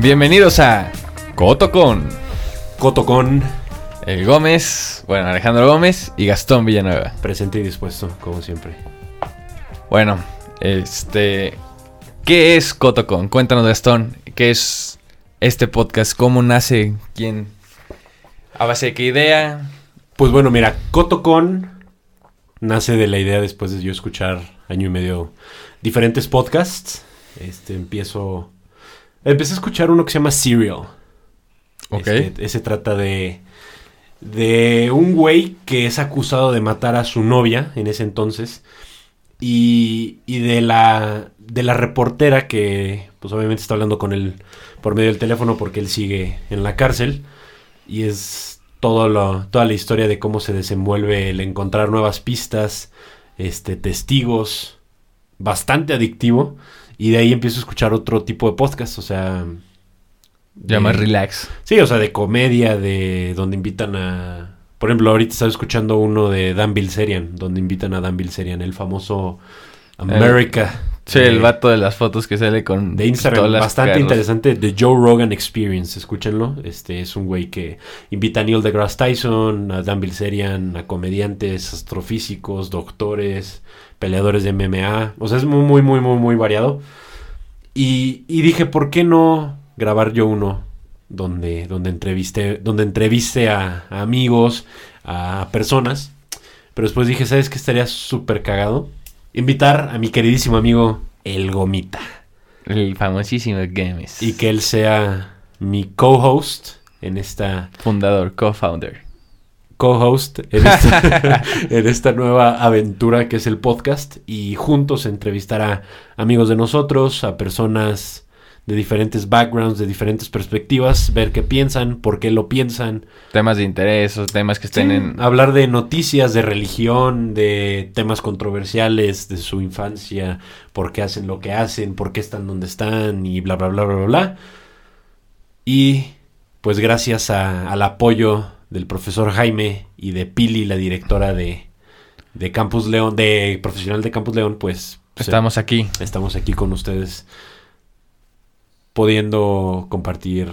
Bienvenidos a Coto con Coto con el Gómez, bueno, Alejandro Gómez y Gastón Villanueva. presente y dispuesto, como siempre. Bueno, este. ¿Qué es Coto con? Cuéntanos, Gastón. ¿Qué es este podcast? ¿Cómo nace? ¿Quién? ¿A base de qué idea? Pues bueno, mira, Coto con nace de la idea después de yo escuchar año y medio diferentes podcasts. Este empiezo. Empecé a escuchar uno que se llama Serial. Ok. Este, ese trata de. De un güey que es acusado de matar a su novia en ese entonces. Y, y de la. De la reportera que. Pues obviamente está hablando con él por medio del teléfono porque él sigue en la cárcel. Y es todo lo, toda la historia de cómo se desenvuelve el encontrar nuevas pistas, este, testigos. Bastante adictivo. Y de ahí empiezo a escuchar otro tipo de podcast. O sea. Ya de- más relax. Sí, o sea, de comedia, de donde invitan a... Por ejemplo, ahorita estaba escuchando uno de Dan Bilzerian, donde invitan a Dan Bilzerian, el famoso America. Sí, de, el vato de las fotos que sale con De Instagram, pistolas, bastante interesante, de Joe Rogan Experience, escúchenlo. Este es un güey que invita a Neil deGrasse Tyson, a Dan Bilzerian, a comediantes, astrofísicos, doctores, peleadores de MMA. O sea, es muy, muy, muy, muy, muy variado. Y, y dije, ¿por qué no grabar yo uno donde, donde entrevisté, donde entreviste a, a amigos, a personas? Pero después dije, ¿sabes qué estaría súper cagado? Invitar a mi queridísimo amigo El Gomita. El famosísimo Games. Y que él sea mi co-host en esta Fundador, co-founder. Co-host en esta, en esta nueva aventura que es el podcast y juntos entrevistar a amigos de nosotros, a personas de diferentes backgrounds, de diferentes perspectivas, ver qué piensan, por qué lo piensan, Temas de interés o temas que estén Sí, en... hablar de noticias, de religión, de temas controversiales, de su infancia, por qué hacen lo que hacen, por qué están donde están y bla, bla, bla, bla, bla. Y pues gracias a- al apoyo del profesor Jaime y de Pili, la directora de, de Campus León, de profesional de Campus León, pues se- Estamos aquí. estamos aquí con ustedes pudiendo compartir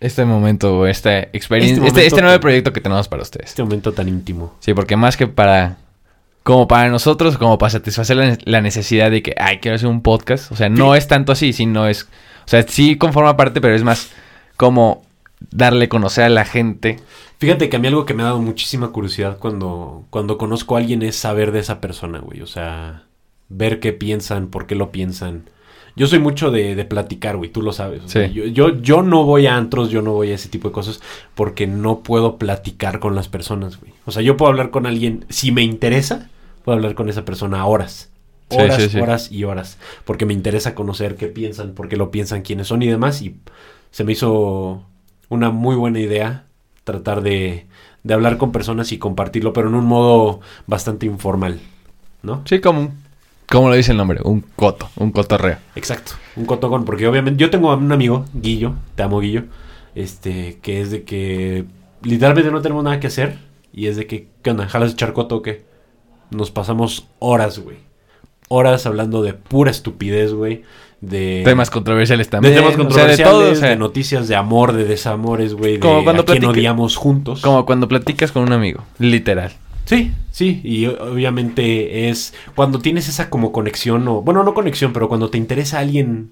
Este momento, esta experiencia, Este este, este, nuevo proyecto que tenemos para ustedes. este momento tan íntimo. Sí, porque más que para... Como para nosotros, como para satisfacer la, la necesidad de que, ay, quiero hacer un podcast. O sea, no Sí. es tanto así, sino es... O sea, sí conforma parte, pero es más como darle a conocer a la gente. Fíjate que a mí algo que me ha dado muchísima curiosidad cuando, cuando conozco a alguien es saber de esa persona, güey. O sea, ver qué piensan, por qué lo piensan. Yo soy mucho de, de platicar, güey, tú lo sabes. Sí. yo, yo, yo no voy a antros, yo no voy a ese tipo de cosas porque no puedo platicar con las personas, güey. O sea, yo puedo hablar con alguien, si me interesa, puedo hablar con esa persona horas. Sí, Horas, sí, sí. horas y horas. Porque me interesa conocer qué piensan, por qué lo piensan, quiénes son y demás. Y se me hizo una muy buena idea tratar de, de hablar con personas y compartirlo, pero en un modo bastante informal, ¿no? Sí, como un... ¿Cómo lo dice el nombre? Un coto, un cotorreo. Exacto, un cotogón, porque obviamente yo tengo un amigo, Guillo, te amo Guillo, este, que es de que literalmente no tenemos nada que hacer y es de que, ¿qué onda? ¿Jalas echar coto o qué? Nos pasamos horas, güey. Horas hablando de pura estupidez, güey. De Temas controversiales de también. temas o sea, de controversiales, todo, o de, sea, noticias de amor, de desamores, güey, de Como cuando a quién odiamos juntos. Como cuando platicas con un amigo, literal. Sí, sí, y obviamente es cuando tienes esa como conexión, o bueno, no conexión, pero cuando te interesa alguien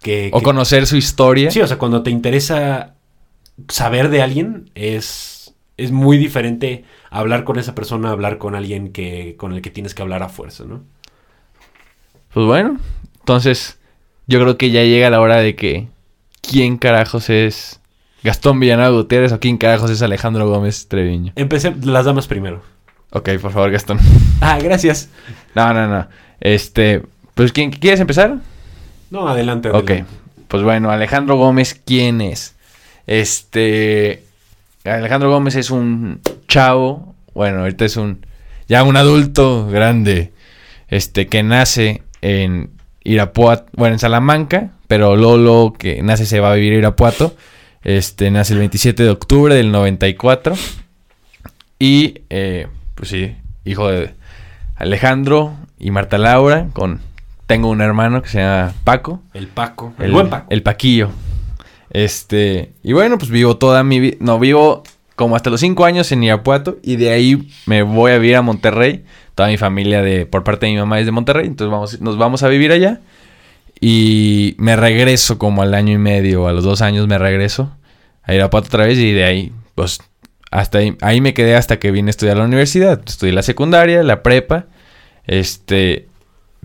que... O que- conocer su historia. Sí, o sea, cuando te interesa saber de alguien, es, es muy diferente hablar con esa persona, hablar con alguien que con el que tienes que hablar a fuerza, ¿no? Pues bueno, entonces yo creo que ya llega la hora de que quién carajos es Gastón Villanueva Gutiérrez o quién carajos es Alejandro Gómez Treviño. Empecé las damas primero. Ok, por favor, Gastón. Ah, gracias. No, no, no. Este, pues ¿quién quieres empezar? No, adelante. Ok. adelante. Pues bueno, Alejandro Gómez, ¿quién es? Este, Alejandro Gómez es un chavo, bueno, ahorita es un ya un adulto grande, este que nace en Irapuato, bueno, en Salamanca, pero Lolo que nace se va a vivir a Irapuato. Este nace el 27 de octubre del 94 y eh, pues sí, hijo de Alejandro y Marta Laura con tengo un hermano que se llama Paco. El Paco. El, buen Paco. El Paquillo. Este, y bueno, pues vivo toda mi vida, no, vivo como hasta los cinco años en Irapuato y de ahí me voy a vivir a Monterrey. Toda mi familia de, por parte de mi mamá es de Monterrey, entonces vamos, nos vamos a vivir allá. Y me regreso como al año y medio, a los dos años me regreso a Irapuato otra vez y de ahí, pues, hasta ahí, ahí me quedé hasta que vine a estudiar la universidad. Estudié la secundaria, la prepa, este,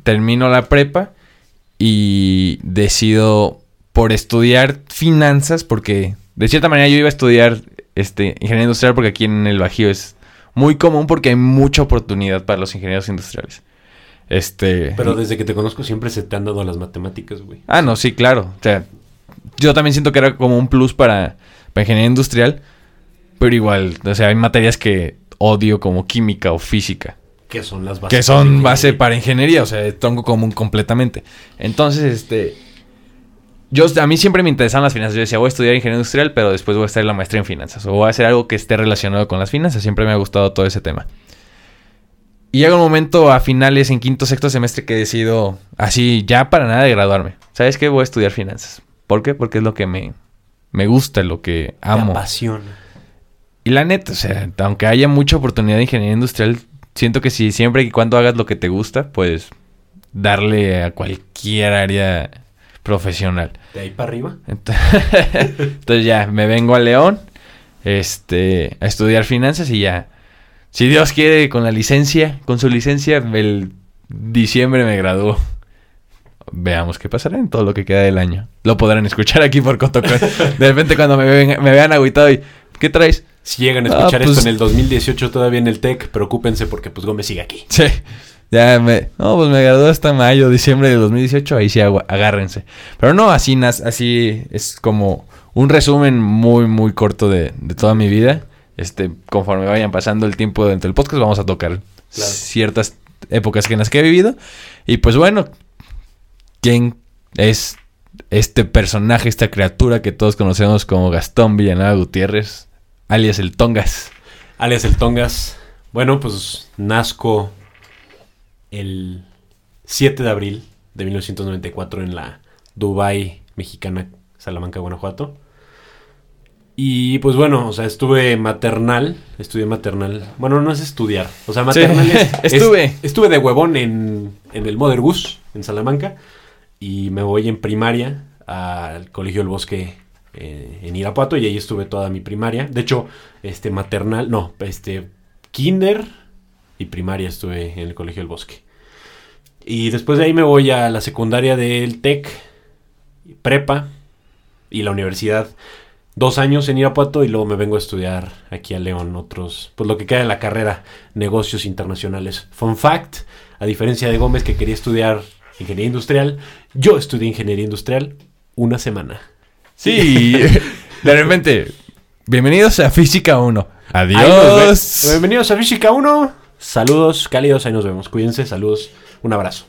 termino la prepa y decido por estudiar finanzas, porque de cierta manera yo iba a estudiar este, ingeniería industrial porque aquí en el Bajío es muy común porque hay mucha oportunidad para los ingenieros industriales. Este, Pero desde que te conozco siempre se te han dado las matemáticas, güey. Ah, no, sí, claro. O sea, yo también siento que era como un plus para, para ingeniería industrial, pero igual, o sea, hay materias que odio como química o física. Que son las bases. Que son base para ingeniería, o sea, tronco común completamente. Entonces, este. Yo, a mí siempre me interesaban las finanzas. Yo decía, voy a estudiar ingeniería industrial, pero después voy a estar en la maestría en finanzas. O voy a hacer algo que esté relacionado con las finanzas. Siempre me ha gustado todo ese tema. Y llega un momento a finales, en quinto, sexto semestre, que decido, así, ya para nada de graduarme. ¿Sabes qué? Voy a estudiar finanzas. ¿Por qué? Porque es lo que me, me gusta, lo que amo. Me apasiona. Y la neta, o sea, aunque haya mucha oportunidad de ingeniería industrial, siento que si siempre y cuando hagas lo que te gusta, puedes darle a cualquier área profesional. ¿De ahí para arriba? Entonces ya, me vengo a León, este, a estudiar finanzas y ya, si Dios quiere, con la licencia, con su licencia, el diciembre me graduó. Veamos qué pasará en todo lo que queda del año. Lo podrán escuchar aquí por Cotocón. De repente cuando me, ven, me vean agüitado y, ¿qué traes? Si llegan a escuchar ah, pues, esto en el 2018 todavía en el TEC, preocúpense porque pues Gómez sigue aquí. Sí. Ya me... No, pues me graduó hasta mayo, diciembre de 2018. Ahí sí, agárrense. Pero no, así, así es como un resumen muy, muy corto de, de toda mi vida. Este, conforme vayan pasando el tiempo dentro del podcast, vamos a tocar ciertas épocas en las que he vivido. Y pues bueno, ¿quién es este personaje, esta criatura que todos conocemos como Gastón Villanueva Gutiérrez, alias el Tongas? Alias el Tongas. Bueno, pues nazco el 7 de abril de 1994 en la Dubai mexicana, Salamanca, Guanajuato. Y pues bueno, o sea, estuve maternal, estudié maternal. Bueno, no es estudiar, o sea, maternal es, estuve. estuve de huevón en, en el Mother Goose, en Salamanca, y me voy en primaria al Colegio del Bosque eh, en Irapuato, y ahí estuve toda mi primaria. De hecho, este maternal, no, este kinder y primaria estuve en el Colegio del Bosque. Y después de ahí me voy a la secundaria del TEC, prepa y la universidad. Dos años en Irapuato y luego me vengo a estudiar aquí a León otros, pues lo que queda de la carrera, negocios internacionales. Fun fact, a diferencia de Gómez que quería estudiar ingeniería industrial, yo estudié ingeniería industrial una semana. Sí, de repente, bienvenidos a Física 1. Adiós. Bienvenidos a Física 1. Saludos cálidos, ahí nos vemos. Cuídense, saludos, un abrazo.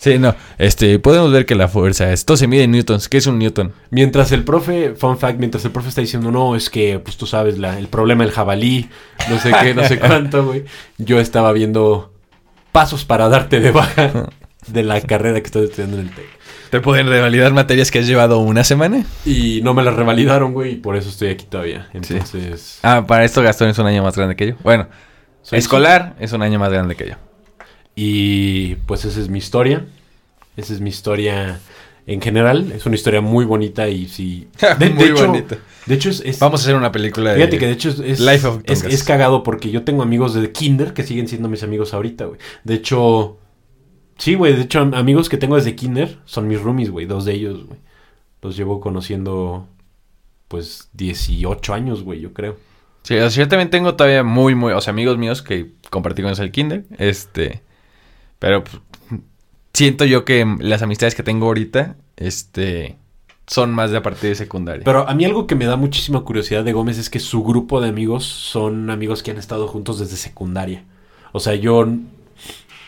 Sí, no, este, podemos ver que la fuerza, esto se mide en newtons. ¿Qué es un newton? Mientras el profe, fun fact, mientras el profe está diciendo, no, es que, pues tú sabes, la, el problema del jabalí, no sé qué, no sé cuánto, güey. Yo estaba viendo pasos para darte de baja de la carrera que estás estudiando en el TEC. ¿Te pueden revalidar materias que has llevado una semana? Y no me las revalidaron, güey, y por eso estoy aquí todavía. Entonces... Ah, para esto Gastón es un año más grande que yo. Bueno, escolar es un año más grande que yo. Y pues esa es mi historia. Esa es mi historia en general. Es una historia muy bonita y sí. De, muy hecho, bonita. De hecho, es, Vamos a hacer una película de. Fíjate que de hecho es. Life of es, es, cagado porque yo tengo amigos de Kinder que siguen siendo mis amigos ahorita, güey. De hecho. Sí, güey. De hecho, amigos que tengo desde Kinder son mis roomies, güey. Dos de ellos, güey. Los llevo conociendo. Pues 18 años, güey, yo creo. Sí, o sea, yo también tengo todavía muy, muy. O sea, amigos míos que compartí con ellos el Kinder. Este. Pero pues, siento yo que las amistades que tengo ahorita, este, son más de a partir de secundaria. Pero a mí algo que me da muchísima curiosidad de Gómez es que su grupo de amigos son amigos que han estado juntos desde secundaria. O sea, yo,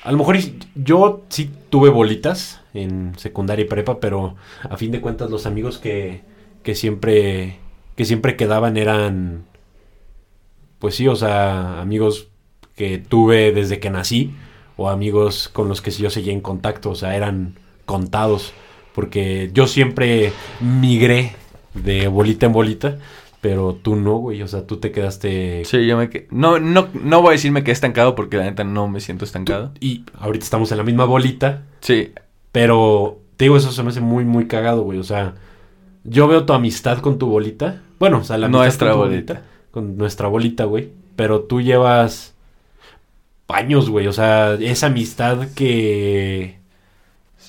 a lo mejor yo sí tuve bolitas en secundaria y prepa, pero a fin de cuentas los amigos que, que siempre, que siempre quedaban eran, pues sí, o sea, amigos que tuve desde que nací o amigos con los que yo seguía en contacto, o sea, eran contados, porque yo siempre migré de bolita en bolita. Pero tú no, güey. O sea, tú te quedaste. Sí, yo me quedé. No, no, no voy a decir me quedé estancado porque la neta no me siento estancado. Y ahorita estamos en la misma bolita. Sí. Pero te digo, eso se me hace muy, muy cagado, güey. O sea, yo veo tu amistad con tu bolita. Bueno, o sea, la amistad Nuestra con tu bolita. Con nuestra bolita, güey. Pero tú llevas años, güey. O sea, esa amistad que.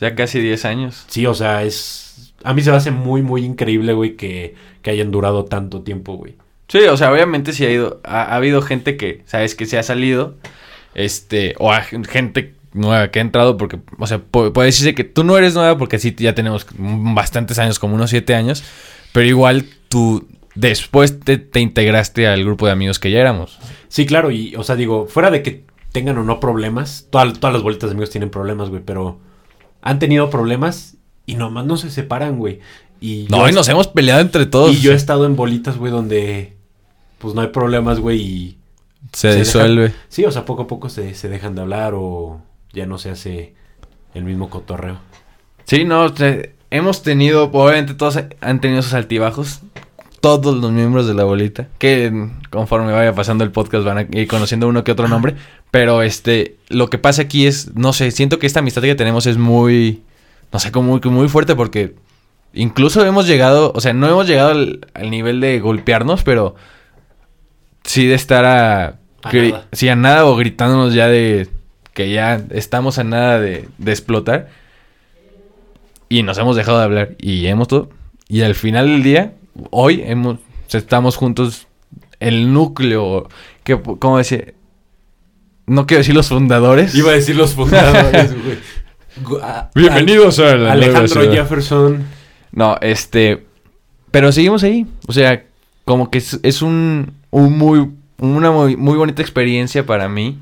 Ya casi 10 años. Sí, o sea, es. A mí se me hace muy, muy increíble, güey, que, que hayan durado tanto tiempo, güey. Sí, o sea, obviamente sí ha ido. Ha, ha habido gente que, ¿sabes? Que se ha salido. Este. O gente nueva que ha entrado porque, o sea, pu- puede decirse que tú no eres nueva porque sí ya tenemos bastantes años, como unos 7 años. Pero igual tú después te, te integraste al grupo de amigos que ya éramos. Sí, claro, y, o sea, digo, fuera de que tengan o no problemas, todas, todas las bolitas de amigos tienen problemas, güey, pero han tenido problemas y nomás no se separan, güey. Y No, y nos hemos peleado entre todos. Y yo he estado en bolitas, güey, donde pues no hay problemas, güey, y... Se, se disuelve. Sí, o sea, poco a poco se, se dejan de hablar o ya no se hace el mismo cotorreo. Sí, no, hemos tenido, obviamente todos han tenido sus altibajos. Todos los miembros de la bolita, que conforme vaya pasando el podcast van a ir conociendo uno que otro nombre. Pero este, lo que pasa aquí es, no sé, siento que esta amistad que tenemos es muy, no sé, como muy, muy fuerte porque incluso hemos llegado, o sea, no hemos llegado al, al nivel de golpearnos, pero sí de estar a, A nada. sí, a nada o gritándonos ya de que ya estamos a nada de, de explotar. Y nos hemos dejado de hablar. Y hemos todo. Y al final del día, hoy hemos, estamos juntos. El núcleo. Que, ¿Cómo decir? No quiero decir los fundadores. Iba a decir los fundadores, güey. A- Bienvenidos a Alejandro. Jefferson. No, este. Pero seguimos ahí. O sea, como que es, es un, un muy, una muy, muy bonita experiencia para mí.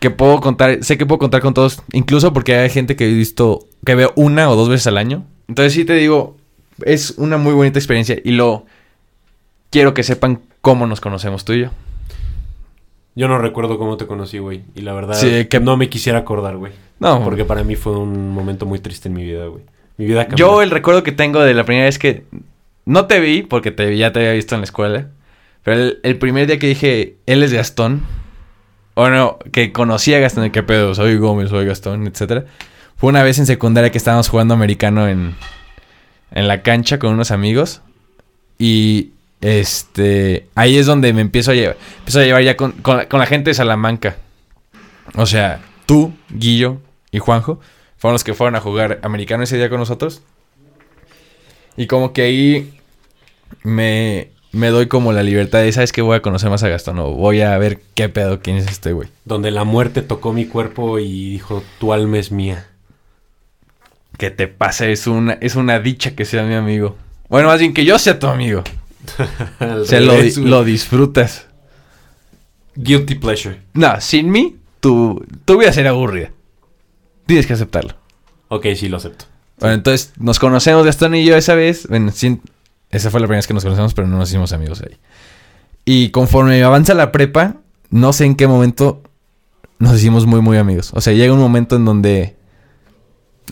Que puedo contar, sé que puedo contar con todos, incluso porque hay gente que he visto, que veo una o dos veces al año. Entonces sí te digo, es una muy bonita experiencia y lo quiero que sepan cómo nos conocemos tú y yo. Yo no recuerdo cómo te conocí, güey. Y la verdad, Sí, que- no me quisiera acordar, güey. No, Porque para mí fue un momento muy triste en mi vida, güey. Mi vida cambió. Yo el recuerdo que tengo de la primera vez que no te vi, porque te, ya te había visto en la escuela, pero el, el primer día que dije, él es Gastón, o no, que conocí a Gastón, qué pedo, soy Gómez, soy Gastón, etcétera, fue una vez en secundaria que estábamos jugando americano en, en la cancha con unos amigos y este ahí es donde me empiezo a llevar, empiezo a llevar ya con, con la- gente de Salamanca. O sea, tú, Guillo y Juanjo fueron los que fueron a jugar americano ese día con nosotros. Y como que ahí me, me doy como la libertad de, ¿sabes qué? Voy a conocer más a Gastón o voy a ver qué pedo, quién es este güey. Donde la muerte tocó mi cuerpo y dijo, tu alma es mía. Que te pasa, es una, es una dicha que sea mi amigo. Bueno, más bien que yo sea tu amigo. O sea, lo, lo disfrutas. Guilty pleasure. No, sin mí, tu, tu vida sería aburrida. Tienes que aceptarlo. Ok, sí, lo acepto. Bueno, entonces nos conocemos Gastón y yo esa vez. Bueno, sí, esa fue la primera vez que nos conocemos, pero no nos hicimos amigos ahí. Y conforme avanza la prepa, no sé en qué momento nos hicimos muy, muy amigos. O sea, llega un momento en donde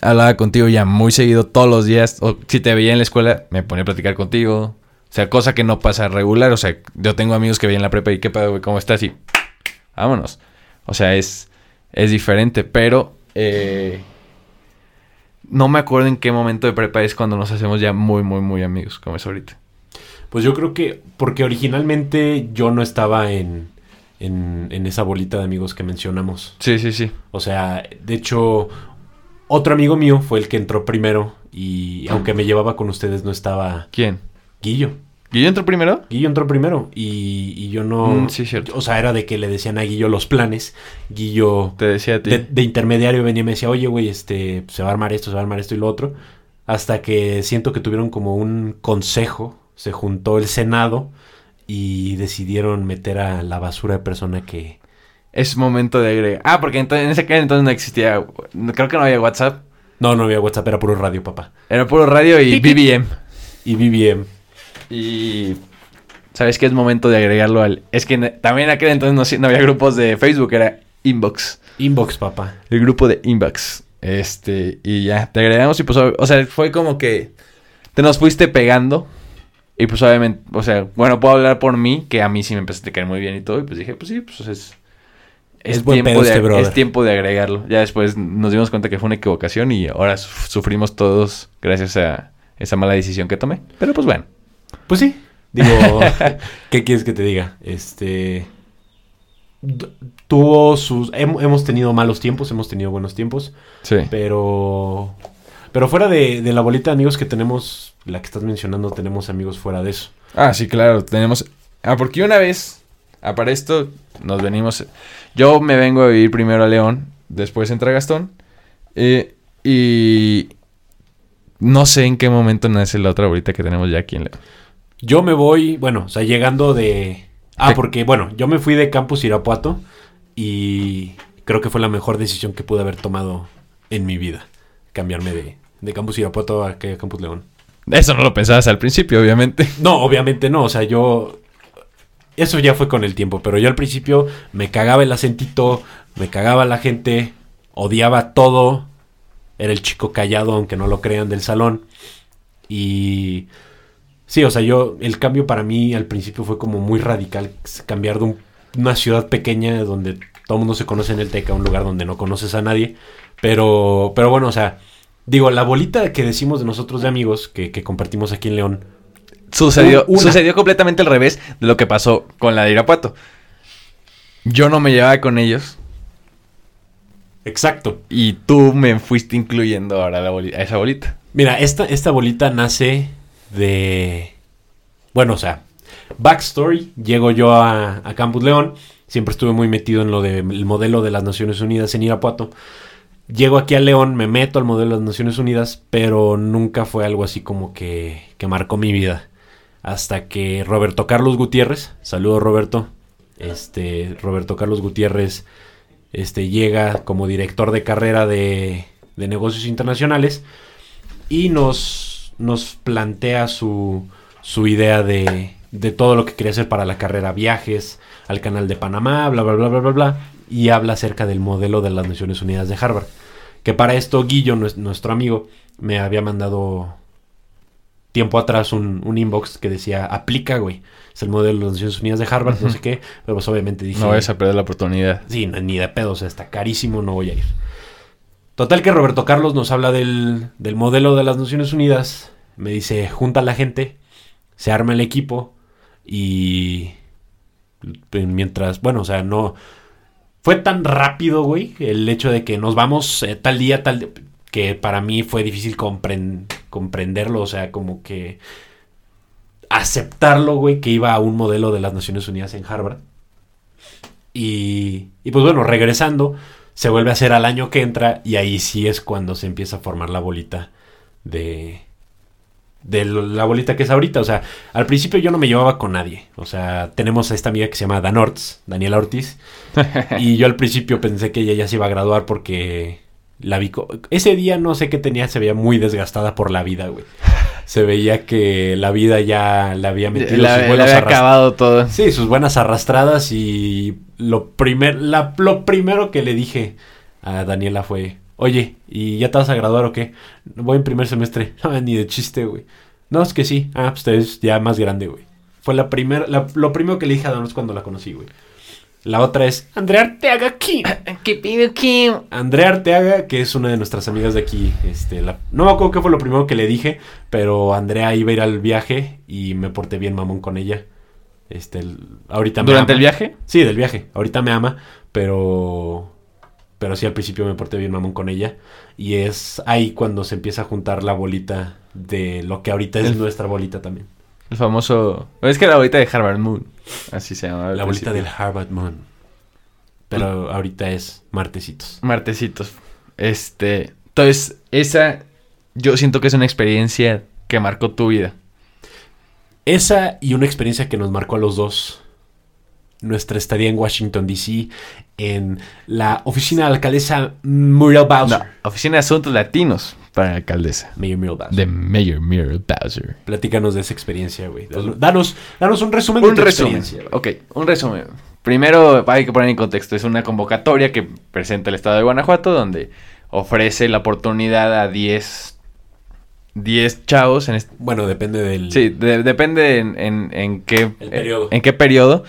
hablaba contigo ya muy seguido todos los días. O si te veía en la escuela, me ponía a platicar contigo. O sea, cosa que no pasa regular. O sea, yo tengo amigos que veían la prepa y qué pedo, güey, ¿cómo estás? Y vámonos. O sea, es, es diferente, pero eh, no me acuerdo en qué momento de prepa es cuando nos hacemos ya muy, muy, muy amigos, como es ahorita. Pues yo creo que, porque originalmente yo no estaba en, en, en esa bolita de amigos que mencionamos. Sí, sí, sí. O sea, de hecho, otro amigo mío fue el que entró primero y aunque me llevaba con ustedes no estaba ¿Quién? Guillo. ¿Guillo entró primero? Guillo entró primero y, y yo no... Mm, sí, cierto. O sea, era de que le decían a Guillo los planes. Guillo Te decía a ti. de, de intermediario venía y me decía, oye, güey, este, se va a armar esto, se va a armar esto y lo otro. Hasta que siento que tuvieron como un consejo, se juntó el Senado y decidieron meter a la basura de persona que... Es momento de agregar. Ah, porque entonces, en ese caso entonces no existía. Creo que no había WhatsApp. No, no había WhatsApp, era puro radio, papá. Era puro radio y BBM. Y BBM. Y. ¿Sabes qué es momento de agregarlo al.? Es que también aquel entonces no, no había grupos de Facebook, era Inbox. Inbox, papá. El grupo de Inbox. Este. Y ya, te agregamos y pues. O sea, fue como que. te nos fuiste pegando. Y pues obviamente, o sea, bueno, puedo hablar por mí, que a mí sí me empezaste a caer muy bien y todo. Y pues dije, pues sí, pues es... Es buen pedo de, este brother. es tiempo de agregarlo. Ya después nos dimos cuenta que fue una equivocación y ahora su- sufrimos todos gracias a esa mala decisión que tomé. Pero pues bueno. Pues sí. Digo, ¿qué quieres que te diga? Este. Tuvo sus. hem- hemos tenido malos tiempos, hemos tenido buenos tiempos. Sí. Pero. Pero fuera de, de la bolita de amigos que tenemos, la que estás mencionando, tenemos amigos fuera de eso. Ah, sí, claro, tenemos... Ah, porque una vez, ah, para esto, nos venimos... Yo me vengo a vivir primero a León, después entra Gastón, eh, y... No sé en qué momento nace la otra bolita que tenemos ya aquí en León. Yo me voy, bueno, o sea, llegando de. Ah, porque, bueno, yo me fui de Campus Irapuato y creo que fue la mejor decisión que pude haber tomado en mi vida. Cambiarme de, de Campus Irapuato a Campus León. Eso no lo pensabas al principio, obviamente. No, obviamente no, o sea, yo... Eso ya fue con el tiempo, pero yo al principio me cagaba el acentito, me cagaba la gente, odiaba todo, era el chico callado, aunque no lo crean, del salón. Y... Sí, o sea, yo, el cambio para mí al principio fue como muy radical, cambiar de un- una ciudad pequeña donde todo el mundo se conoce en el TEC a un lugar donde no conoces a nadie. Pero, pero bueno, o sea, digo, la bolita que decimos de nosotros de amigos que, que compartimos aquí en León, Sucedió, Una. sucedió completamente al revés de lo que pasó con la de Irapuato. Yo no me llevaba con ellos Exacto. y tú me fuiste incluyendo ahora a, la boli- a esa bolita. Mira, esta, esta bolita nace de... Bueno, o sea, backstory. Llego yo a, a Campus León. Siempre estuve muy metido en lo del modelo de las Naciones Unidas en Irapuato. Llego aquí a León, me meto al modelo de las Naciones Unidas, pero nunca fue algo así como que, que marcó mi vida. Hasta que Roberto Carlos Gutiérrez, saludo Roberto, este, Roberto Carlos Gutiérrez este, llega como director de carrera de, de negocios internacionales y nos, nos plantea su, su idea de, de todo lo que quería hacer para la carrera, viajes al canal de Panamá, bla, bla, bla, bla, bla, bla, y habla acerca del modelo de las Naciones Unidas de Harvard. Que para esto Guillo, nues- nuestro amigo, me había mandado tiempo atrás un, un inbox que decía, aplica, güey. Es el modelo de las Naciones Unidas de Harvard, no sé qué. Pero pues obviamente dije... No vayas a perder la oportunidad. Sí, no, ni de pedo, o sea, está carísimo, no voy a ir. Total que Roberto Carlos nos habla del, del modelo de las Naciones Unidas. Me dice, junta a la gente, se arma el equipo y mientras, bueno, o sea, no... Fue tan rápido, güey, el hecho de que nos vamos eh, tal día, tal... que para mí fue difícil compren- comprenderlo, o sea, como que aceptarlo, güey, que iba a un modelo de las Naciones Unidas en Harvard. Y, y pues bueno, regresando, se vuelve a hacer al año que entra y ahí sí es cuando se empieza a formar la bolita de, de la bolita que es ahorita. O sea, al principio yo no me llevaba con nadie. O sea, tenemos a esta amiga que se llama Dan Ortiz, Daniela Ortiz. y yo al principio pensé que ella ya se iba a graduar porque la vi... Ese día no sé qué tenía, se veía muy desgastada por la vida, güey. Se veía que la vida ya la había metido La, sus la había acabado todo. Sí, sus buenas arrastradas y lo, primer, la- lo primero que le dije a Daniela fue, oye, ¿y ya te vas a graduar o qué? Voy en primer semestre. No, ni de chiste, güey. No, es que sí. Ah, pues ves ya más grande, güey. Fue la primera, lo primero que le dije a Danos cuando la conocí, güey. La otra es Andrea Arteaga aquí. ¿Qué pido, Kim? Andrea Arteaga, que es una de nuestras amigas de aquí. Este, la- no me acuerdo qué fue lo primero que le dije, pero Andrea iba a ir al viaje y me porté bien mamón con ella. Este, el- ahorita me ¿Durante ama. el viaje? Sí, del viaje. Ahorita me ama, pero pero sí al principio me porté bien mamón con ella y es ahí cuando se empieza a juntar la bolita de lo que ahorita es El- nuestra bolita también. El famoso... Es que la bolita de Harvard Moon. Así se llama. La bolita del Harvard Moon. Pero ahorita es martesitos. Martesitos. Este... Entonces, esa... Yo siento que es una experiencia que marcó tu vida. Esa y una experiencia que nos marcó a los dos. Nuestra estadía en Washington, D.C., en la oficina de la alcaldesa Muriel Bowser. No, Oficina de Asuntos Latinos para la alcaldesa. Mayor Muriel Bowser. De Mayor Muriel Bowser. Platícanos de esa experiencia, güey. Danos, danos un resumen Un de tu resumen. experiencia, güey. Ok, un resumen. Primero hay que poner en contexto. Es una convocatoria que presenta el estado de Guanajuato donde ofrece la oportunidad a 10 10 chavos en este... Bueno, depende del... Sí, de- depende en, en, en qué... El periodo. En qué periodo.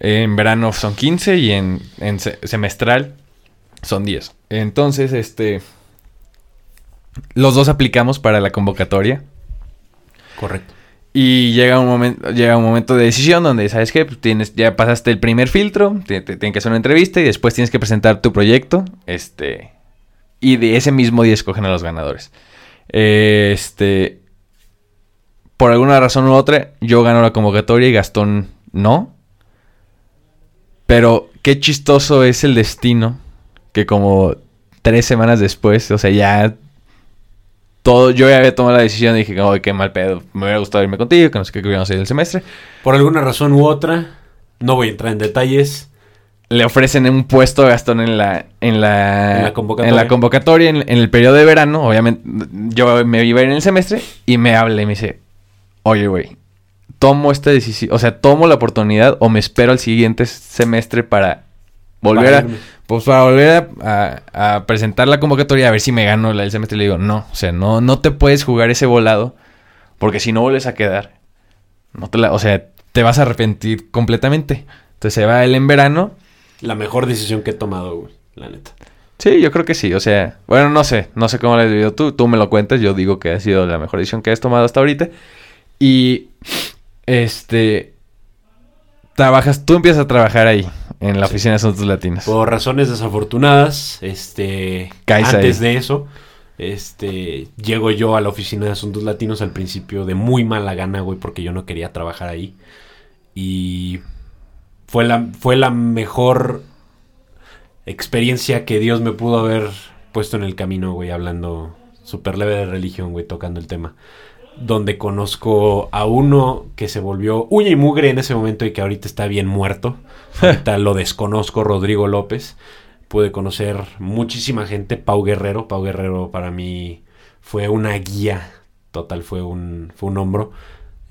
En verano son 15 y en, en se- semestral son 10. Entonces, este... Los dos aplicamos para la convocatoria. Correcto. Y llega un momento, llega un momento de decisión donde, ¿sabes qué? Pues tienes, ya pasaste el primer filtro, te, te- tienen que hacer una entrevista y después tienes que presentar tu proyecto. Este. Y de ese mismo día escogen a los ganadores. Este. Por alguna razón u otra, yo gano la convocatoria y Gastón no. Pero qué chistoso es el destino que como tres semanas después, o sea, ya todo, yo ya había tomado la decisión y dije, oh, qué mal pedo, me hubiera gustado irme contigo, que no sé qué, hubiéramos ido el semestre. Por alguna razón u otra, no voy a entrar en detalles. Le ofrecen un puesto a Gastón en la, en la, En la convocatoria. en la convocatoria, en, en el periodo de verano, obviamente, yo me iba a ir en el semestre y me habla y me dice, oye, güey, tomo esta decisión, o sea, tomo la oportunidad o me espero al siguiente semestre para volver Para a, irme. Pues para volver a, a- a presentar la convocatoria a ver si me gano del semestre. Le digo, no, o sea, no, no te puedes jugar ese volado porque si no vuelves a quedar, no te la, o sea, te vas a arrepentir completamente. Entonces se va él en verano. La mejor decisión que he tomado, güey. La neta. Sí, yo creo que sí, o sea, bueno, no sé, no sé cómo le has vivido tú, tú me lo cuentas, yo digo que ha sido la mejor decisión que has tomado hasta ahorita. Y, este, trabajas, tú empiezas a trabajar ahí, en la oficina de Asuntos Latinos. Por razones desafortunadas, este, Caes antes ahí. de eso, este, llego yo a la oficina de asuntos latinos al principio de muy mala gana, güey, porque yo no quería trabajar ahí. Y fue la, fue la mejor experiencia que Dios me pudo haber puesto en el camino, güey, hablando súper leve de religión, güey, tocando el tema. Donde conozco a uno que se volvió uña y mugre en ese momento y que ahorita está bien muerto. Ahorita lo desconozco, Rodrigo López. Pude conocer muchísima gente. Pau Guerrero. Pau Guerrero para mí fue una guía. Total, fue un, fue un hombro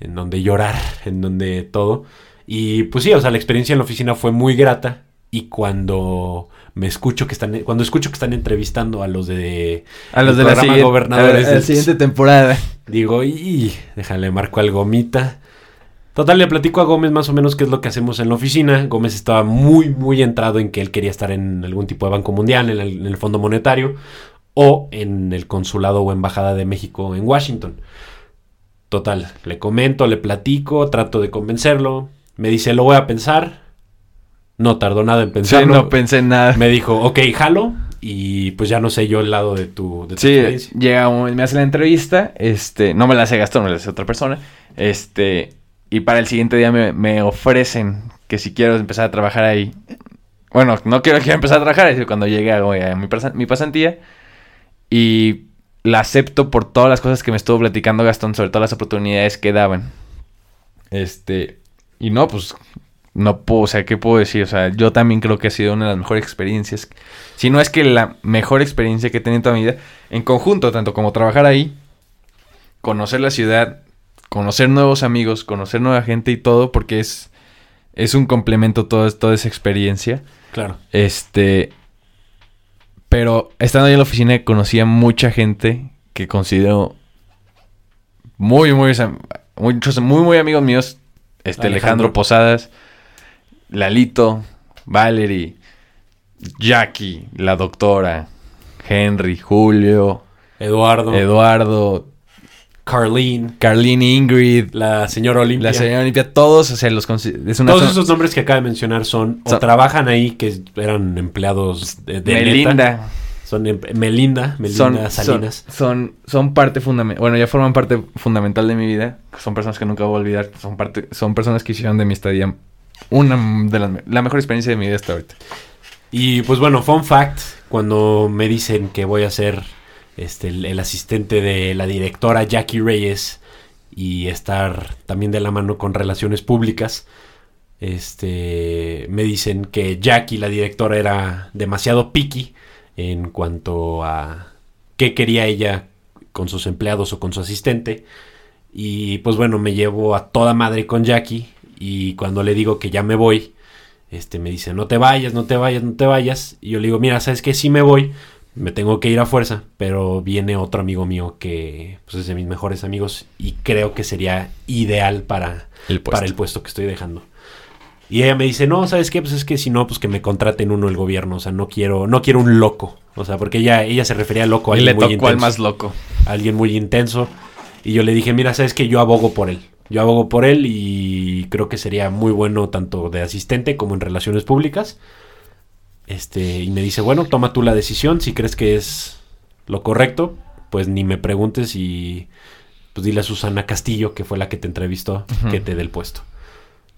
en donde llorar, en donde todo. Y pues sí, o sea, la experiencia en la oficina fue muy grata. Y cuando me escucho que están, cuando escucho que están entrevistando a los de A los de la siguiente, Gobernadores a la siguiente temporada. Digo, y déjale, marco al Gomita. Total, le platico a Gómez más o menos qué es lo que hacemos en la oficina. Gómez estaba muy, muy entrado en que él quería estar en algún tipo de Banco Mundial, en el, en el Fondo Monetario, o en el Consulado o Embajada de México en Washington. Total, le comento, le platico, trato de convencerlo. Me dice, lo voy a pensar. No tardó nada en Sí, pensarlo. no pensé en nada. Me dijo, ok, jalo. Y pues ya no sé yo el lado de tu, de tu Sí, experiencia. llega un- me hace la entrevista, este, no me la hace Gastón, me la hace otra persona, este, y para el siguiente día me, me ofrecen que si quiero empezar a trabajar ahí, bueno, no quiero, quiero empezar a trabajar, es decir, cuando llegue a, a mi, mi pasantía, y la acepto por todas las cosas que me estuvo platicando Gastón, sobre todas las oportunidades que daban, este, y no, pues, no puedo, o sea, ¿qué puedo decir? O sea, yo también creo que ha sido una de las mejores experiencias si no es que la mejor experiencia que he tenido en toda mi vida, en conjunto, tanto como trabajar ahí, conocer la ciudad, conocer nuevos amigos, conocer nueva gente y todo, porque es, es un complemento todo, toda esa experiencia. Claro. Este, pero estando ahí en la oficina conocí a mucha gente que considero muy, muy, muchos, muy, muy amigos míos. Este, Alejandro, Alejandro. Posadas, Lalito, Valerie, Jackie, la doctora, Henry, Julio, Eduardo. Eduardo, Carlene, Carlene, Ingrid, la señora Olimpia. la señora Olimpia, todos, o sea, los es una Todos zona- esos nombres que acaba de mencionar son o trabajan ahí, que eran empleados de, de neta. Melinda, Son em- Melinda, Melinda son, son, Salinas. son, son parte fundamental, bueno, ya forman parte fundamental de mi vida, son personas que nunca voy a olvidar, son parte, son personas que hicieron de mi estadía una de las, la mejor experiencia de mi vida hasta ahorita. Y pues bueno, fun fact, cuando me dicen que voy a ser este, el, el asistente de la directora Jackie Reyes y estar también de la mano con relaciones públicas, este, me dicen que Jackie, la directora, era demasiado picky en cuanto a qué quería ella con sus empleados o con su asistente. Y pues bueno, me llevo a toda madre con Jackie y cuando le digo que ya me voy, este me dice, no te vayas, no te vayas, no te vayas. Y yo le digo, mira, ¿sabes qué? Sí me voy, me tengo que ir a fuerza, pero viene otro amigo mío que pues, es de mis mejores amigos y creo que sería ideal para El puesto. para el puesto que estoy dejando. Y ella me dice, no, ¿sabes qué? Pues es que si no, pues que me contraten uno el gobierno. O sea, no quiero, no quiero un loco. O sea, porque ella, ella se refería a loco. a Y le alguien muy tocó al intenso, más loco. a alguien muy intenso. Y yo le dije, mira, ¿sabes que Yo abogo por él. Yo abogo por él y creo que sería muy bueno tanto de asistente como en relaciones públicas. Este, y me dice, bueno, toma tú la decisión. Si crees que es lo correcto, pues ni me preguntes y pues dile a Susana Castillo, que fue la que te entrevistó, que te dé el puesto.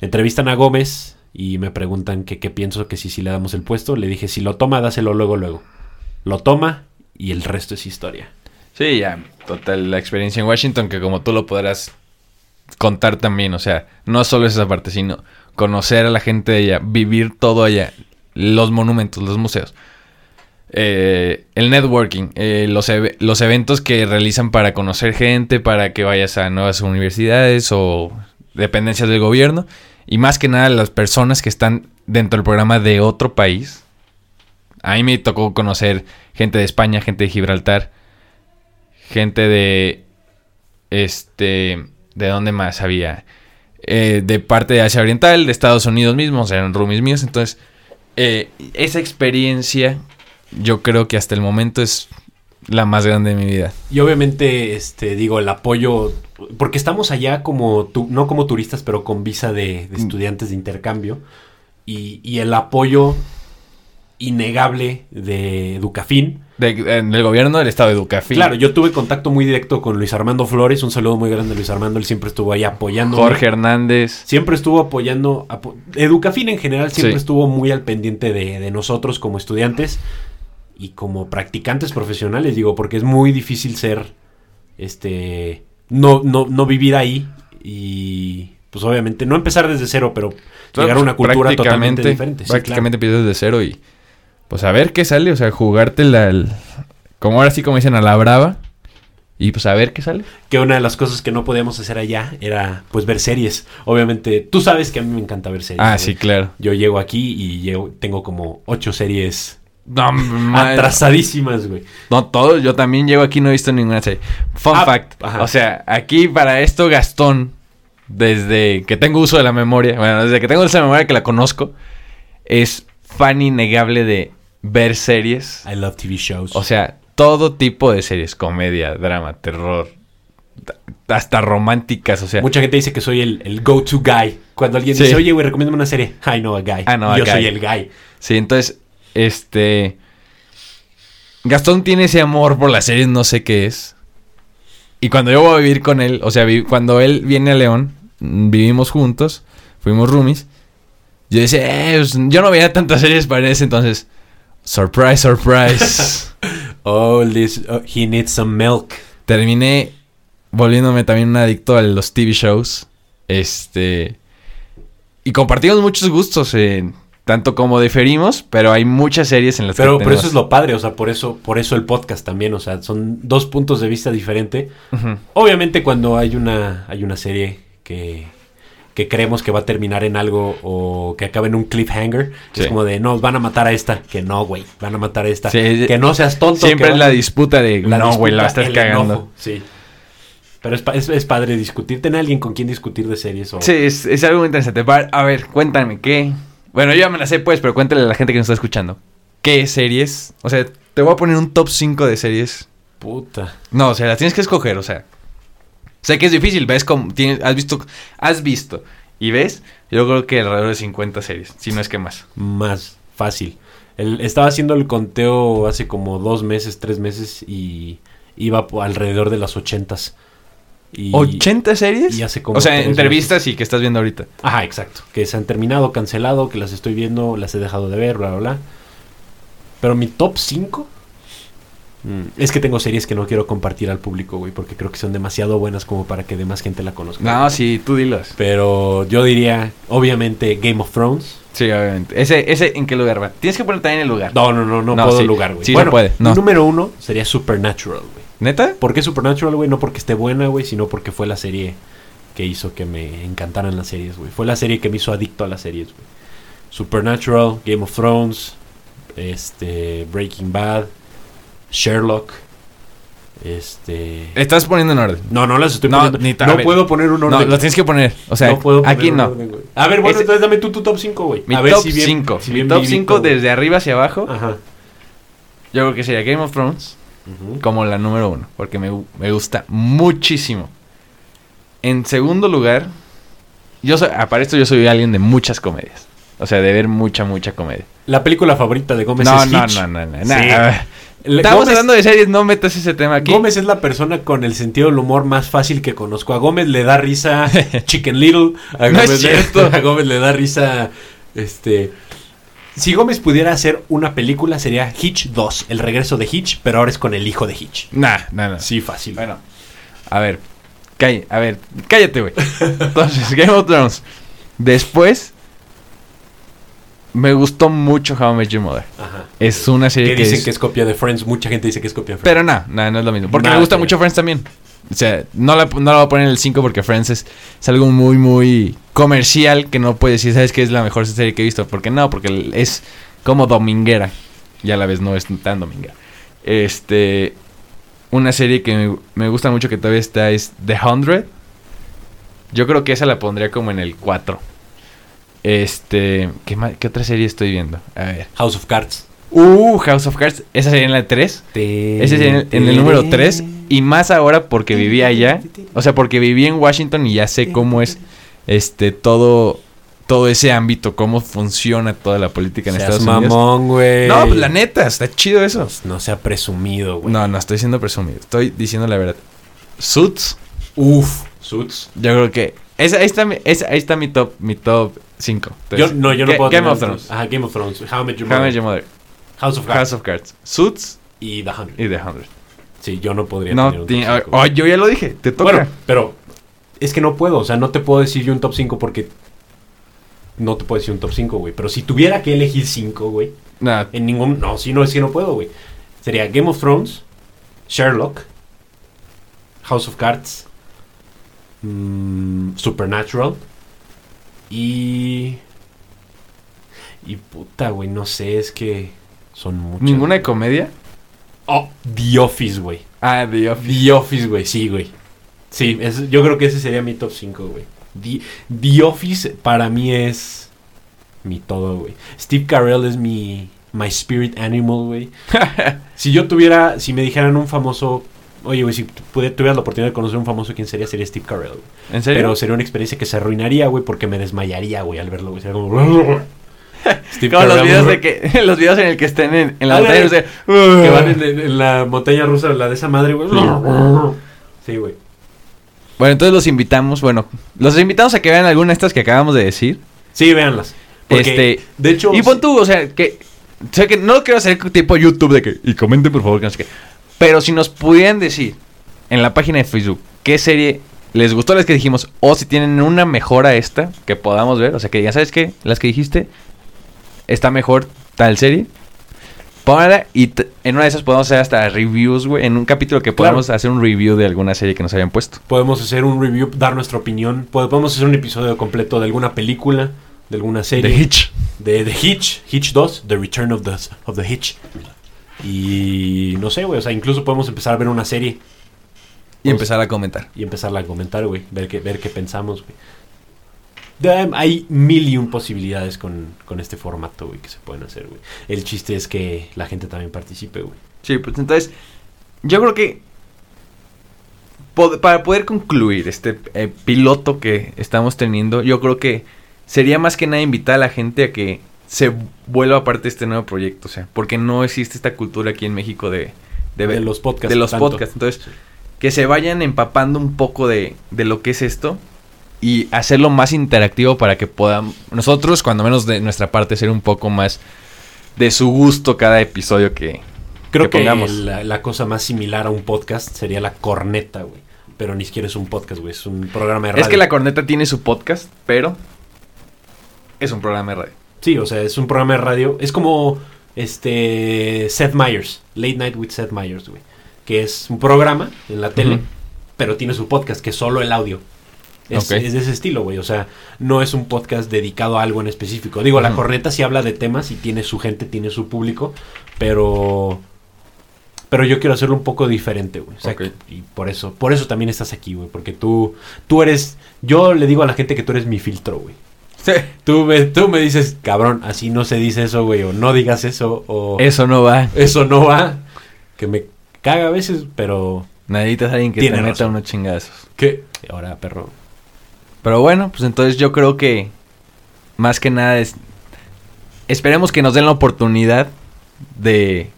Entrevistan a Gómez y me preguntan que qué pienso que si sí le damos el puesto. Le dije, si lo toma, dáselo luego, luego. Lo toma y el resto es historia. Sí, ya, total, la experiencia en Washington, que como tú lo podrás contar también, o sea, no solo es esa parte, sino conocer a la gente de allá, vivir todo allá, los monumentos, los museos, eh, el networking, eh, los eventos que realizan para conocer gente, para que vayas a nuevas universidades o dependencias del gobierno, y más que nada las personas que están dentro del programa de otro país. A mí me tocó conocer gente de España, gente de Gibraltar, gente de este de dónde más había Eh, de parte de Asia Oriental de Estados Unidos mismos eran roomies míos. Entonces eh, esa experiencia yo creo que hasta el momento es la más grande de mi vida. Y obviamente, este, digo, el apoyo, porque estamos allá como, tu- no como turistas, pero con visa de, de estudiantes de intercambio, y, y el apoyo innegable de Educafin. De- en el gobierno del estado de Educafin Claro, yo tuve contacto muy directo con Luis Armando Flores, un saludo muy grande a Luis Armando, él siempre estuvo ahí apoyando. Jorge Hernández Siempre estuvo apoyando, apo- Educafin en general siempre Sí. estuvo muy al pendiente de, de nosotros como estudiantes y como practicantes profesionales, digo, porque es muy difícil ser, este, no, no, no vivir ahí y pues obviamente no empezar desde cero, pero llegar a una cultura totalmente Prácticamente- diferente. sí, prácticamente empiezas de cero y pues a ver qué sale, o sea, jugártela al- como ahora sí como dicen a la brava y pues a ver qué sale. Que una de las cosas que no podíamos hacer allá era pues ver series. Obviamente, tú sabes que a mí me encanta ver series. Ah, sí, claro. Yo llego aquí y llego- tengo como ocho series No, ma- atrasadísimas, güey. no todo, yo también llego aquí no he visto ninguna serie. Fun Ah, fact, ajá. o sea, aquí para esto Gastón desde que tengo uso de la memoria, bueno, desde que tengo uso de la memoria que la conozco es fan innegable de ver series. I love TV shows. O sea, todo tipo de series, comedia, drama, terror, hasta románticas, o sea, Mucha gente dice que soy el, el go-to guy. Cuando alguien Sí. dice, oye, güey, recomiéndame una serie. I know a guy. I know a Yo guy. soy el guy. sí, entonces, este, Gastón tiene ese amor por las series, no sé qué es. Y cuando yo voy a vivir con él, o sea, cuando él viene a León, vivimos juntos, fuimos roomies. Yo decía, eh, pues, yo no veía tantas series para ese entonces. Surprise, surprise. Oh, this, oh, he needs some milk. terminé volviéndome también un adicto a los TV shows. Este. Y compartimos muchos gustos, eh, tanto como diferimos, pero hay muchas series en las Pero, que. pero eso es tenemos- lo padre, o sea, por eso, por eso el podcast también, o sea, son dos puntos de vista diferentes. Obviamente cuando hay una, hay una serie que, que creemos que va a terminar en algo o que acabe en un cliffhanger, Sí. es como de, no, van a matar a esta, que no, güey, van a matar a esta, Sí, que no seas tonto. Siempre es la disputa de. la no, güey, la estás cagando. enojo, sí. Pero es, es, es padre discutir, tener alguien con quien discutir de series o... Sí, es, es algo muy interesante. A ver, cuéntame, ¿qué? Bueno, yo ya me la sé, pues, pero cuéntale a la gente que nos está escuchando. ¿Qué series? O sea, te voy a poner un top 5 de series. Puta. No, o sea, las tienes que escoger, o sea. Sé que es difícil, ves como tienes, has visto, has visto y ves, yo creo que alrededor de 50 series, si no es que más. Más fácil. El- estaba haciendo el conteo hace como dos meses, tres meses y iba alrededor de las ochentas. Y, ¿80 series? y hace como o sea, entrevistas y que estás viendo ahorita. Ajá, exacto. Que se han terminado, cancelado, que las estoy viendo, las he dejado de ver, bla, bla, bla. Pero mi top 5 es que tengo series que no quiero compartir al público, güey, porque creo que son demasiado buenas como para que demás gente la conozca. No, sí, tú dilos. Pero yo diría, obviamente, Game of Thrones. Sí, obviamente. Ese, ese, ¿en qué lugar va? Tienes que poner también el lugar. No, no, no, no, No, puedo sí. lugar, güey. Sí, bueno, no puede, no. número uno sería Supernatural, güey. ¿Neta? ¿Por qué Supernatural, güey? No porque esté buena, güey, sino porque fue la serie que hizo que me encantaran las series, güey. Fue la serie que me hizo adicto a las series, güey. Supernatural, Game of Thrones, este, Breaking Bad, Sherlock. Este. Estás poniendo en orden. No, no las estoy No, poniendo. ni no puedo poner un No, orden. lo tienes que poner. O sea, No puedo poner aquí un no. orden. A ver, bueno, entonces dame tú tu top 5, güey. Mi A ver top si bien- 5. si Mi bien top vivito, 5 güey. desde arriba hacia abajo. Ajá. Yo creo que sería Game of Thrones como la número uno. Porque me, me gusta muchísimo. En segundo lugar, yo soy, ah, para esto yo soy alguien de muchas comedias. O sea, de ver mucha, mucha comedia. La película favorita de Gómez No, es no, Hitch. no, no, no, Sí. no, a ver. Le- Estamos Gómez- hablando de series, no metas ese tema aquí. Gómez es la persona con el sentido del humor más fácil que conozco. A Gómez le da risa Chicken Little. A No Gómez, es le, cierto. a Gómez le da risa. Este. Si Gómez pudiera hacer una película, sería Hitch 2, el regreso de Hitch, pero ahora es con el hijo de Hitch. Nah, nah, nah. Sí, fácil. Bueno, a ver, calla- a ver, cállate, güey. Entonces, Game of Thrones. Después, me gustó mucho How I Met Your Mother. Ajá. Es una serie Que que, dicen es- que es copia de Friends. Mucha gente dice que es copia de Friends. Pero no, no, no es lo mismo. Porque Nada me gusta mucho. Friends también. O sea, no la, no la voy a poner en el 5 porque Friends es, es algo muy, muy comercial que no puedes decir, ¿sabes qué es la mejor serie que he visto? Porque no, porque es como dominguera. Y a la vez no es tan dominguera. Este. Una serie que me, me gusta mucho que todavía está es The Hundred. Yo creo que esa la pondría como en el 4. Este. ¿qué, ¿Qué otra serie estoy viendo? A ver. House of Cards. Uh, House of Cards. Esa sería en la 3. Ese sería en el, en el número 3. Y más ahora porque vivía allá. O sea, porque viví en Washington y ya sé cómo es este todo todo ese ámbito, cómo funciona toda la política en Seas Estados Unidos. mamón, güey. No, pues la neta, está chido eso. No sea presumido, güey. No, no estoy siendo presumido. Estoy diciendo la verdad. Suits, Uf. Suits. yo creo que esa, ahí está mi, esa- ahí está mi top mi top 5. Yo, no, yo no puedo Game tener of. Thrones. Ajá, Game of Thrones. How I Met Your How I Mother. Met Your Mother. House of Cards. House of Cards. Suits Y The Hundred. y The Hundred. Sí, yo no podría No, tener un top cinco, oh, yo ya lo dije, te toca. Bueno, pero es que no puedo. O sea, no te puedo decir yo un top 5 porque no te puedo decir un top 5, güey. Pero si tuviera que elegir 5, güey, Nah, en ningún... No, si no, es que no puedo, güey. Sería Game of Thrones, Sherlock, House of Cards, mm, Supernatural y... Y puta, güey, no sé, es que son muchas. ninguna de comedia. Oh, The Office, güey. Ah, The Office. The Office, güey, sí, güey. Sí, es- yo creo que ese sería mi top 5, güey. The, The Office para mí es mi todo, güey. Steve Carell es mi my spirit animal, güey. si yo tuviera, si me dijeran un famoso, oye, güey, si tuvieras la oportunidad de conocer un famoso, ¿quién sería? Sería Steve Carell, güey. ¿En serio? Pero sería una experiencia que se arruinaría, güey, porque me desmayaría, güey, al verlo, güey. Sería como... Steve Como los videos de que los videos en el que estén en, en la montaña rusa, que van en, en la montaña rusa, la de esa madre, güey. Sí, güey. Bueno, entonces los invitamos, bueno, los invitamos a que vean alguna de estas que acabamos de decir. Sí, véanlas. Este, de hecho... Y pon tú, o sea, que sé que no quiero hacer tipo YouTube de que y comenten por favor que no sé qué. Pero si nos pudieran decir en la página de Facebook qué serie les gustó las que dijimos o si tienen una mejor a esta que podamos ver, o sea, que digan, ¿sabes qué? Las que dijiste está mejor tal serie. Pónganla y en una de esas podemos hacer hasta reviews, güey. En un capítulo que Claro. podamos hacer un review de alguna serie que nos hayan puesto. Podemos hacer un review, dar nuestra opinión. Pod- Podemos hacer un episodio completo de alguna película, de alguna serie. The Hitch. De The Hitch. Hitch 2, The Return of the, of the Hitch. Y no sé, güey. O sea, incluso podemos empezar a ver una serie Y empezar a comentar. y empezarla a comentar, güey. Ver qué, ver qué pensamos, güey. De- hay mil y un posibilidades con, con este formato, güey, que se pueden hacer, güey. El chiste es que la gente también participe, güey. Sí, pues entonces, yo creo que pod- para poder concluir este eh, piloto que estamos teniendo, yo creo que sería más que nada invitar a la gente a que se vuelva parte de este nuevo proyecto, o sea, porque no existe esta cultura aquí en México de, de, De, los podcasts. de los tanto. podcasts. Entonces, que se vayan empapando un poco de, de lo que es esto y hacerlo más interactivo para que podamos, nosotros, cuando menos de nuestra parte, ser un poco más de su gusto cada episodio que, Creo que que, pongamos. la, la cosa más similar a un podcast sería la corneta, güey. Pero ni siquiera es un podcast, güey. Es un programa de radio. Es que la corneta tiene su podcast, pero es un programa de radio. Sí, o sea, es un programa de radio. Es como este Seth Meyers, Late Night with Seth Meyers, güey. Que es un programa en la tele, pero tiene su podcast, que es solo el audio. Es, de ese estilo, güey. O sea, no es un podcast dedicado a algo en específico. Digo, la corneta sí habla de temas y tiene su gente, tiene su público, pero Pero yo quiero hacerlo un poco diferente, güey. O sea. Y por eso, por eso también estás aquí, güey. Porque tú, tú eres, yo le digo a la gente que tú eres mi filtro, güey. Tú me, tú me dices, cabrón, así no se dice eso, güey. O no digas eso, o Eso no va. eso no va. Que me caga a veces, pero... Necesitas alguien que te meta unos chingazos. ¿Qué? Ahora, perro. Pero bueno, pues entonces yo creo que más que nada es esperemos que nos den la oportunidad de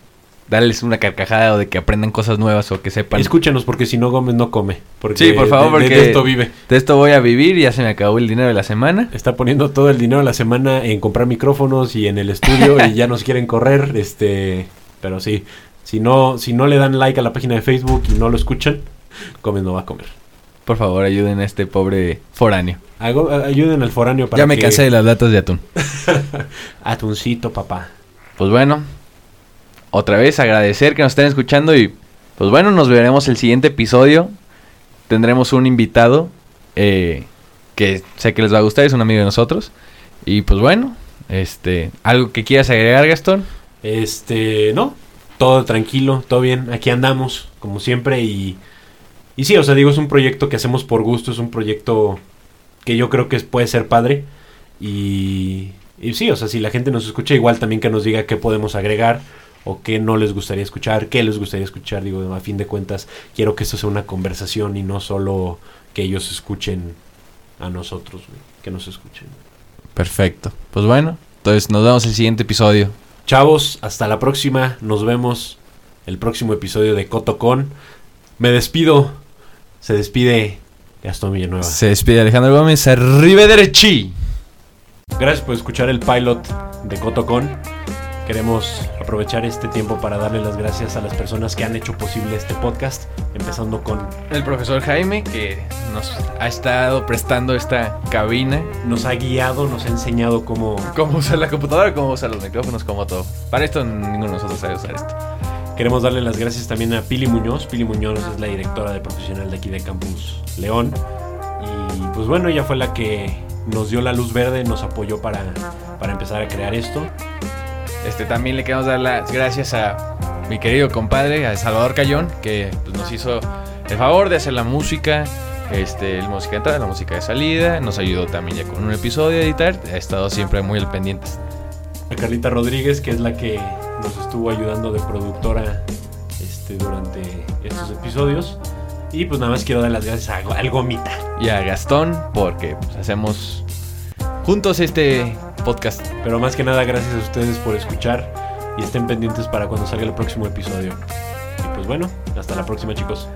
darles una carcajada o de que aprendan cosas nuevas o que sepan. Escúchanos, porque si no Gómez no come. Porque Sí, por favor, de- de- porque- de esto vive. De esto voy a vivir, ya se me acabó el dinero de la semana. Está poniendo todo el dinero a la semana en comprar micrófonos y en el estudio y ya nos quieren correr, este, pero sí, si no, si no le dan like a la página de Facebook y no lo escuchan, Gómez no va a comer. Por favor, ayuden a este pobre foráneo. Hago- ayuden al foráneo para ya me que- cansé de las latas de atún. Atuncito, papá. Pues bueno, otra vez agradecer que nos estén escuchando y pues bueno, nos veremos el siguiente episodio. Tendremos un invitado eh, que sé que les va a gustar, es un amigo de nosotros. Y pues bueno, este, algo que quieras agregar, Gastón. Este, no, todo tranquilo, todo bien, aquí andamos, como siempre, y, y sí, o sea, digo, es un proyecto que hacemos por gusto, es un proyecto que yo creo que puede ser padre, y, y sí, o sea, si la gente nos escucha, igual también que nos diga qué podemos agregar, o qué no les gustaría escuchar, qué les gustaría escuchar, digo, a fin de cuentas, quiero que esto sea una conversación y no solo que ellos escuchen a nosotros, güey, que nos escuchen. Perfecto. Pues bueno, entonces nos vemos el siguiente episodio. Chavos, hasta la próxima. Nos vemos el próximo episodio de Cotocon. Me despido. Se despide Gastón Villanueva. Se despide Alejandro Gómez, arrivederci. Gracias por escuchar el pilot de Cotocon. Queremos aprovechar este tiempo para darle las gracias a las personas que han hecho posible este podcast, empezando con El profesor Jaime que nos ha estado prestando esta cabina. nos ha guiado, nos ha enseñado cómo Cómo usar la computadora, cómo usar los micrófonos, cómo todo. Para esto ninguno de nosotros sabe usar esto. Queremos darle las gracias también a Pili Muñoz. Pili Muñoz es la directora de profesional de aquí de Campus León. Y pues bueno, ella fue la que nos dio la luz verde, nos apoyó para, para empezar a crear esto. Este, también le queremos dar las gracias a mi querido compadre, a Salvador Cayón, que pues, nos hizo el favor de hacer la música, este, la música de entrada, la música de salida, nos ayudó también ya con un episodio a editar, ha estado siempre muy al pendiente. A Carlita Rodríguez, que es la que nos estuvo ayudando de productora este, durante estos episodios. Y pues nada más quiero dar las gracias a, al Gomita. Y a Gastón, porque pues, hacemos juntos este podcast. Pero más que nada, gracias a ustedes por escuchar y estén pendientes para cuando salga el próximo episodio. Y pues bueno, hasta la próxima chicos.